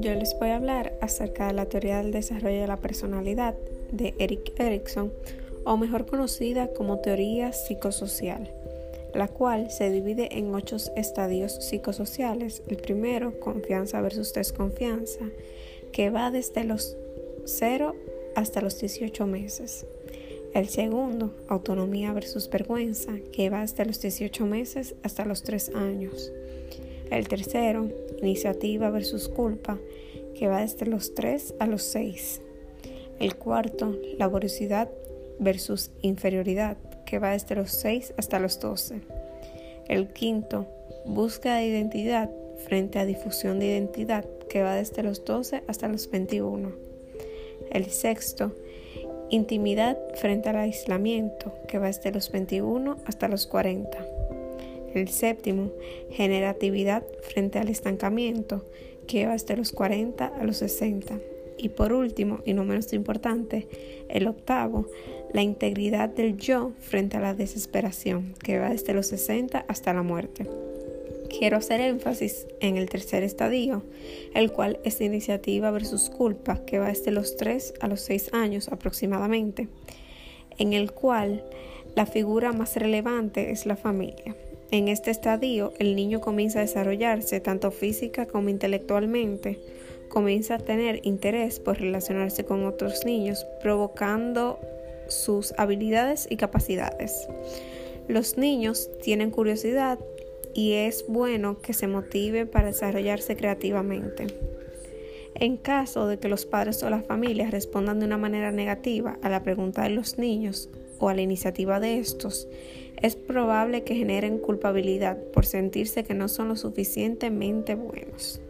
yo les voy a hablar acerca de la teoría del desarrollo de la personalidad de Eric Erikson, o mejor conocida como teoría psicosocial, la cual se divide en ocho estadios psicosociales. El primero, confianza versus desconfianza, que va desde los 0 hasta los 18 meses. El segundo, autonomía versus vergüenza, que va desde los 18 meses hasta los 3 años. El tercero, iniciativa versus culpa, que va desde los 3 a los 6. El cuarto, laboriosidad versus inferioridad, que va desde los 6 hasta los 12. El quinto, búsqueda de identidad frente a difusión de identidad, que va desde los 12 hasta los 21. El sexto, intimidad frente al aislamiento, que va desde los 21 hasta los 40. El séptimo, generatividad frente al estancamiento, que va desde los 40 a los 60. Y por último, y no menos importante, el octavo, la integridad del yo frente a la desesperación, que va desde los 60 hasta la muerte. Quiero hacer énfasis en el tercer estadio, el cual es iniciativa versus culpa, que va desde los 3 a los 6 años aproximadamente, en el cual la figura más relevante es la familia. En este estadio, el niño comienza a desarrollarse tanto física como intelectualmente, comienza a tener interés por relacionarse con otros niños, provocando sus habilidades y capacidades. Los niños tienen curiosidad y es bueno que se motive para desarrollarse creativamente. En caso de que los padres o la familia respondan de una manera negativa a la pregunta de los niños o a la iniciativa de estos, es probable que generen culpabilidad por sentirse que no son lo suficientemente buenos.